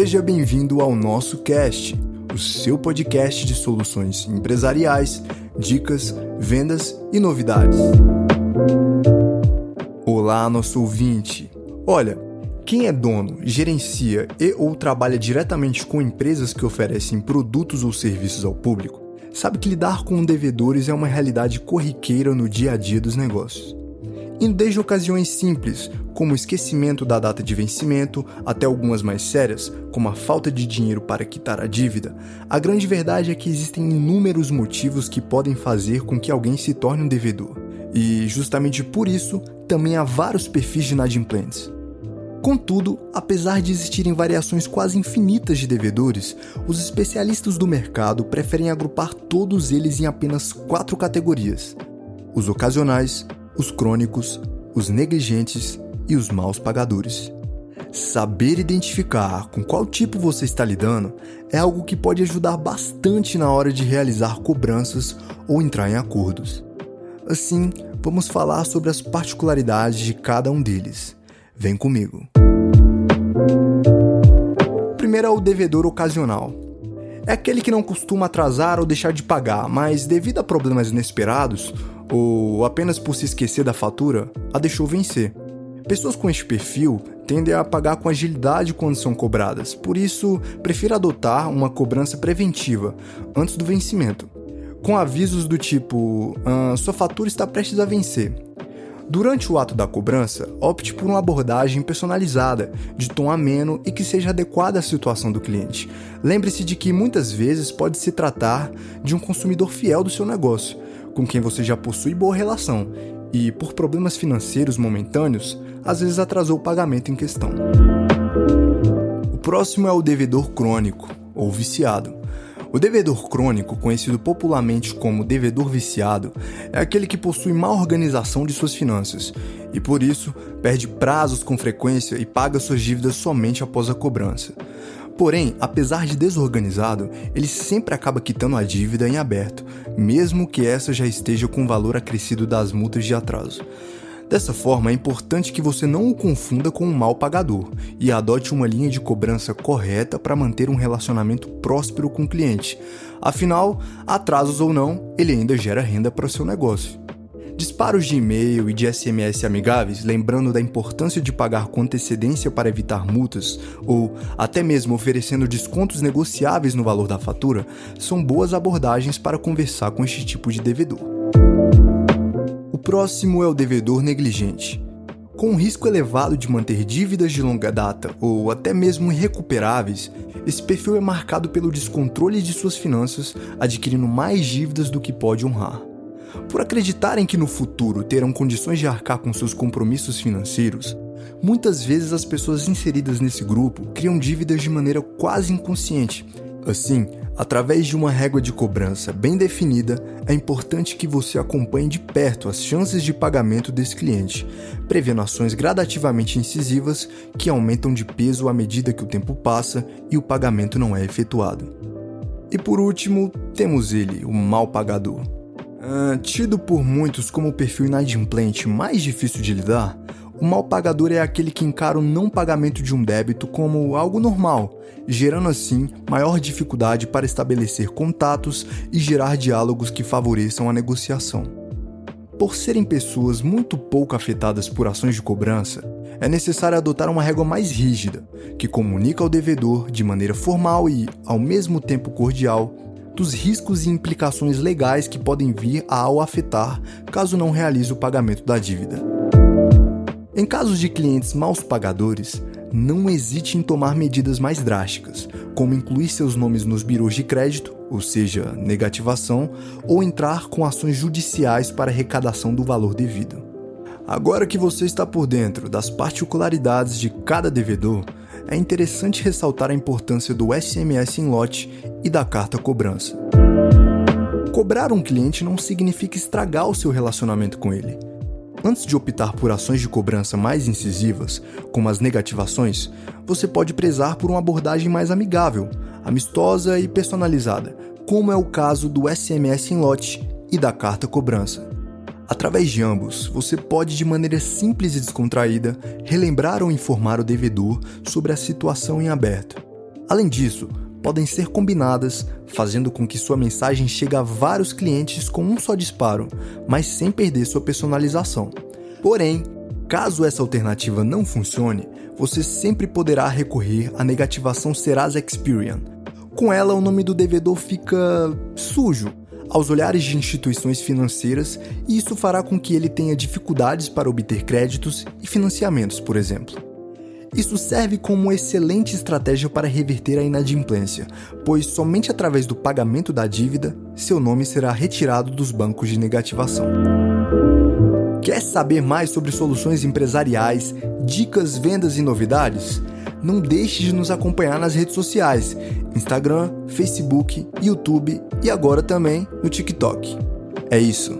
Seja bem-vindo ao nosso cast, o seu podcast de soluções empresariais, dicas, vendas e novidades. Olá, nosso ouvinte. Olha, quem é dono, gerencia e ou trabalha diretamente com empresas que oferecem produtos ou serviços ao público, sabe que lidar com devedores é uma realidade corriqueira no dia a dia dos negócios. Indo desde ocasiões simples, como o esquecimento da data de vencimento, até algumas mais sérias, como a falta de dinheiro para quitar a dívida, a grande verdade é que existem inúmeros motivos que podem fazer com que alguém se torne um devedor. E justamente por isso, também há vários perfis de inadimplentes. Contudo, apesar de existirem variações quase infinitas de devedores, os especialistas do mercado preferem agrupar todos eles em apenas quatro categorias: os ocasionais, os crônicos, os negligentes e os maus pagadores. Saber identificar com qual tipo você está lidando é algo que pode ajudar bastante na hora de realizar cobranças ou entrar em acordos. Assim, vamos falar sobre as particularidades de cada um deles. Vem comigo. Primeiro é o devedor ocasional. É aquele que não costuma atrasar ou deixar de pagar, mas devido a problemas inesperados ou apenas por se esquecer da fatura, a deixou vencer. Pessoas com este perfil tendem a pagar com agilidade quando são cobradas, por isso prefiro adotar uma cobrança preventiva antes do vencimento, com avisos do tipo: ah, sua fatura está prestes a vencer Durante o ato da cobrança, opte por uma abordagem personalizada, de tom ameno e que seja adequada à situação do cliente. Lembre-se de que muitas vezes pode se tratar de um consumidor fiel do seu negócio, com quem você já possui boa relação e, por problemas financeiros momentâneos, às vezes atrasou o pagamento em questão. O próximo é o devedor crônico ou viciado. O devedor crônico, conhecido popularmente como devedor viciado, é aquele que possui má organização de suas finanças e, por isso, perde prazos com frequência e paga suas dívidas somente após a cobrança. Porém, apesar de desorganizado, ele sempre acaba quitando a dívida em aberto, mesmo que essa já esteja com o valor acrescido das multas de atraso. Dessa forma, é importante que você não o confunda com um mal pagador e adote uma linha de cobrança correta para manter um relacionamento próspero com o cliente. Afinal, atrasos ou não, ele ainda gera renda para o seu negócio. Disparos de e-mail e de SMS amigáveis, lembrando da importância de pagar com antecedência para evitar multas, ou até mesmo oferecendo descontos negociáveis no valor da fatura, são boas abordagens para conversar com este tipo de devedor. O próximo é o devedor negligente. Com um risco elevado de manter dívidas de longa data ou até mesmo irrecuperáveis, esse perfil é marcado pelo descontrole de suas finanças, adquirindo mais dívidas do que pode honrar. Por acreditarem que no futuro terão condições de arcar com seus compromissos financeiros, muitas vezes as pessoas inseridas nesse grupo criam dívidas de maneira quase inconsciente. Assim, Através de uma régua de cobrança bem definida, é importante que você acompanhe de perto as chances de pagamento desse cliente, prevendo ações gradativamente incisivas que aumentam de peso à medida que o tempo passa e o pagamento não é efetuado. E por último, temos ele, o mal pagador. Ah, tido por muitos como o perfil inadimplente mais difícil de lidar, o mal pagador é aquele que encara o não pagamento de um débito como algo normal, gerando assim maior dificuldade para estabelecer contatos e gerar diálogos que favoreçam a negociação. Por serem pessoas muito pouco afetadas por ações de cobrança, é necessário adotar uma régua mais rígida, que comunica ao devedor de maneira formal e, ao mesmo tempo cordial, dos riscos e implicações legais que podem vir a o afetar caso não realize o pagamento da dívida. Em casos de clientes maus pagadores, não hesite em tomar medidas mais drásticas, como incluir seus nomes nos birôs de crédito, ou seja, negativação, ou entrar com ações judiciais para arrecadação do valor devido. Agora que você está por dentro das particularidades de cada devedor, é interessante ressaltar a importância do SMS em lote e da carta cobrança. Cobrar um cliente não significa estragar o seu relacionamento com ele Antes de optar por ações de cobrança mais incisivas, como as negativações, você pode prezar por uma abordagem mais amigável, amistosa e personalizada, como é o caso do SMS em lote e da carta cobrança. Através de ambos, você pode, de maneira simples e descontraída, relembrar ou informar o devedor sobre a situação em aberto. Além disso, podem ser combinadas, fazendo com que sua mensagem chegue a vários clientes com um só disparo, mas sem perder sua personalização. Porém, caso essa alternativa não funcione, você sempre poderá recorrer à negativação Serasa Experian. Com ela, o nome do devedor fica sujo aos olhares de instituições financeiras e isso fará com que ele tenha dificuldades para obter créditos e financiamentos, por exemplo. Isso serve como excelente estratégia para reverter a inadimplência, pois somente através do pagamento da dívida seu nome será retirado dos bancos de negativação. Quer saber mais sobre soluções empresariais, dicas, vendas e novidades? Não deixe de nos acompanhar nas redes sociais: Instagram, Facebook, YouTube e agora também no TikTok. É isso.